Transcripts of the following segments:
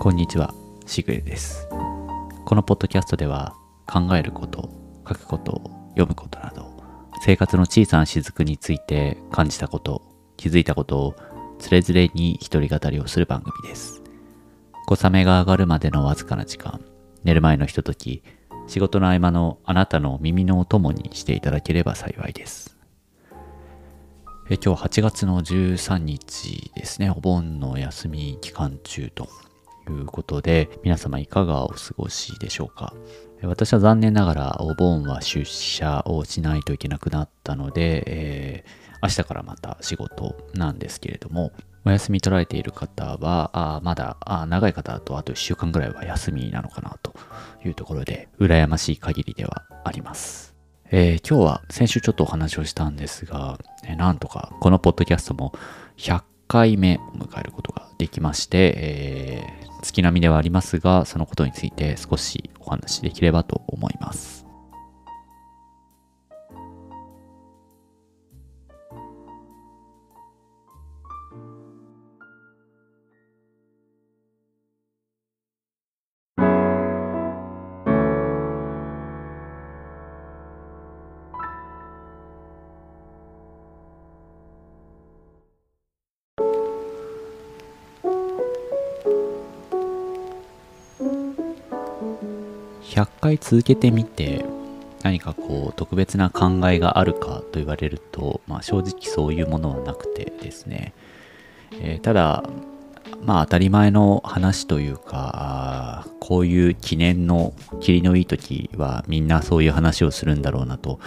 こんにちは、しぐれです。このポッドキャストでは考えること、書くこと、読むことなど、生活の小さな雫について感じたこと、気づいたことをつれづれに一人語りをする番組です。小雨が上がるまでのわずかな時間、寝る前のひととき、仕事の合間のあなたの耳のお供にしていただければ幸いです。え今日8月の13日ですね、お盆の休み期間中ということで、皆様いかがお過ごしでしょうか？私は残念ながらお盆は出社をしないといけなくなったので、えー明日からまた仕事なんですけれども、お休み取られている方は、あまだあ長い方だとあと1週間ぐらいは休みなのかなというところで、羨ましい限りではあります。えー今日は先週ちょっとお話をしたんですが、えーなんとかこのポッドキャストも100回目を迎えることができまして、え月並みではありますが、そのことについて少しお話しできればと思います。100回続けてみて何かこう特別な考えがあるかと言われると、まあ、正直そういうものはなくてですね、えーただまあ当たり前の話というかこういう記念の霧のいい時はみんなそういう話をするんだろうなと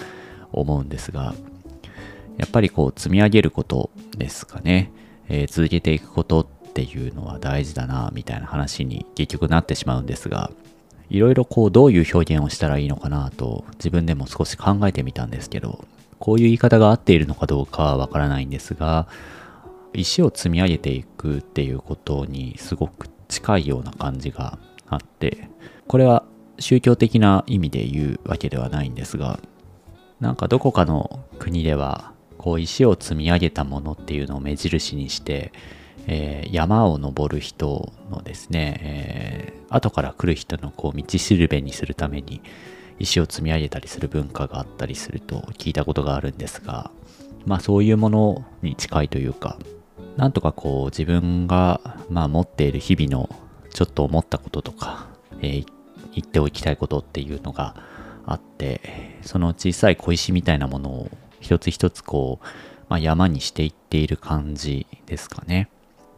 思うんですがやっぱりこう積み上げることですかね、えー続けていくことっていうのは大事だなみたいな話に結局なってしまうんですがいろいろこうどういう表現をしたらいいのかなと自分でも少し考えてみたんですけどこういう言い方が合っているのかどうかはわからないんですが石を積み上げていくっていうことにすごく近いような感じがあってこれは宗教的な意味で言うわけではないんですがなんかどこかの国ではこう石を積み上げたものっていうのを目印にして、えー山を登る人のですね、えー後から来る人のこう道しるべにするために石を積み上げたりする文化があったりすると聞いたことがあるんですがまあそういうものに近いというかなんとかこう自分がまあ持っている日々のちょっと思ったこととか、えー言っておきたいことっていうのがあってその小さい小石みたいなものを一つ一つこう、まあ、山にしていっている感じですかね。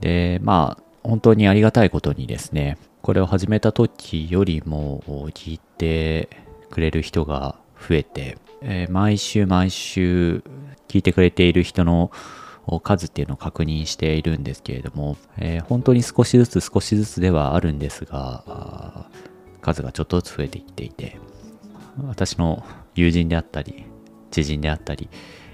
でまあ本当にありがたいことにですねこれを始めた時よりも聞いてくれる人が増えて、えー毎週毎週聞いてくれている人の数っていうのを確認しているんですけれども、えー本当に少しずつ少しずつではあるんですが数がちょっとずつ増えてきていて私の友人であったり知人であったり、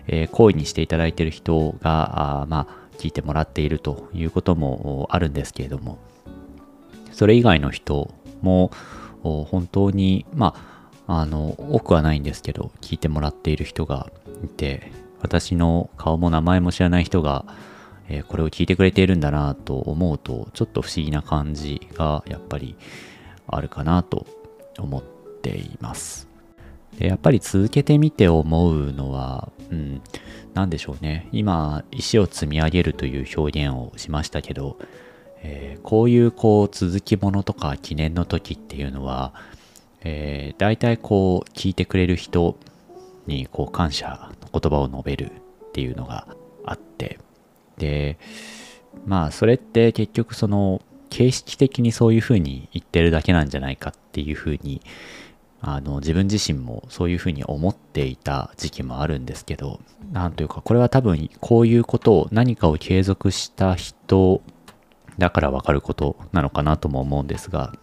えー好意にしていただいている人があまあ聞いてもらっているということもあるんですけれどもそれ以外の人も本当にまああの多くはないんですけど聞いてもらっている人がいて私の顔も名前も知らない人が、えーこれを聞いてくれているんだなと思うとちょっと不思議な感じがやっぱりあるかなと思っています。でやっぱり続けてみて思うのは、うん、なんでしょうね。今、石を積み上げるという表現をしましたけど、えーこういうこう続きものとか記念の時っていうのは、えー、大体こう聞いてくれる人にこう感謝の言葉を述べるっていうのがあって、で、まあそれって結局その形式的にそういうふうに言ってるだけなんじゃないかっていうふうにあの自分自身もそういうふうに思っていた時期もあるんですけどなんというかこれは多分こういうことを何かを継続した人だからわかることなのかなとも思うんですが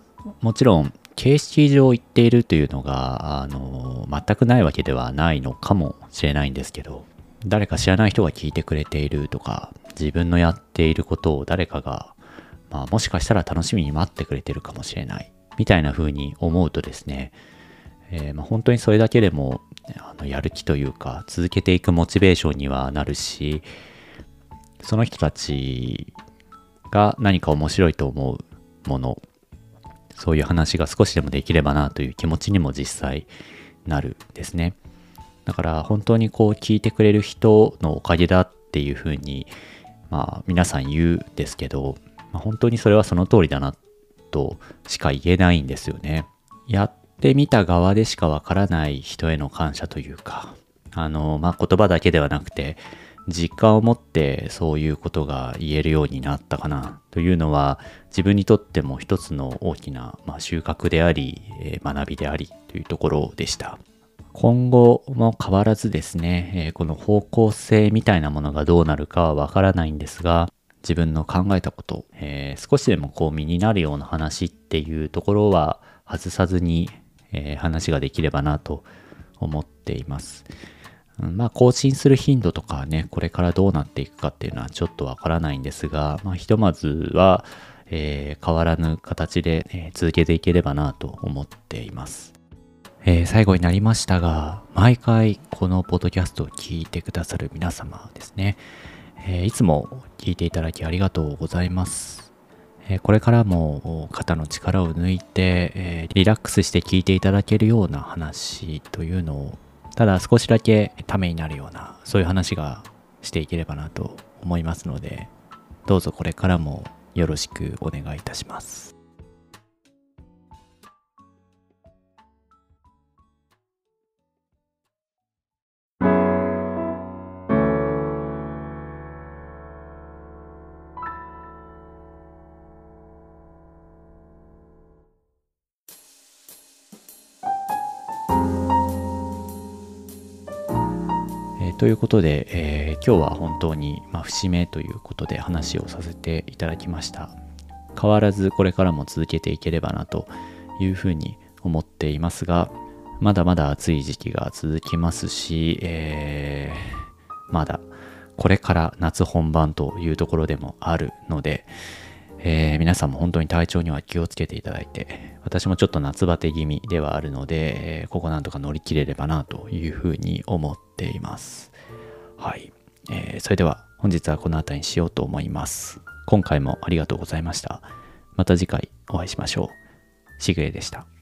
もちろん形式上言っているというのがあの全くないわけではないのかもしれないんですけど誰か知らない人が聞いてくれているとか自分のやっていることを誰かが、まあ、もしかしたら楽しみに待ってくれてるかもしれないみたいな風に思うとですね、えーまあ、本当にそれだけでもあのやる気というか続けていくモチベーションにはなるしその人たちが何か面白いと思うもの。そういう話が少しでもできればなという気持ちにも実際なるですね。だから本当にこう聞いてくれる人のおかげだっていうふうにまあ皆さん言うんですけど、まあ、本当にそれはその通りだなとしか言えないんですよね。やってみた側でしかわからない人への感謝というかあのまあ言葉だけではなくて実感を持ってそういうことが言えるようになったかなというのは自分にとっても一つの大きな、まあ、収穫であり、え、学びでありというところでした。今後も変わらずですね、え、この方向性みたいなものがどうなるかはわからないんですが、自分の考えたこと、えー、少しでもこう身になるような話っていうところは外さずに、えー、話ができればなと思っています。まあ、更新する頻度とかね、これからどうなっていくかっていうのはちょっとわからないんですが、まあ、ひとまずは、えー、変わらぬ形で、えー、続けていければなと思っています。えー、最後になりましたが、毎回このポッドキャストを聞いてくださる皆様ですね、えいつも聞いていただきありがとうございます。これからも肩の力を抜いて、リラックスして聞いていただけるような話というのをただ少しだけためになるようなそういう話がしていければなと思いますのでどうぞこれからもよろしくお願いいたします。ということで、えー、今日は本当に、まあ、節目ということで話をさせていただきました。変わらずこれからも続けていければなというふうに思っていますが、まだまだ暑い時期が続きますし、えー、まだこれから夏本番というところでもあるので、えー、皆さんも本当に体調には気をつけていただいて、私もちょっと夏バテ気味ではあるので、えー、ここなんとか乗り切れればなというふうに思っています。はい。えー、それでは本日はこの辺りにしようと思います。今回もありがとうございました。また次回お会いしましょう。しぐれでした。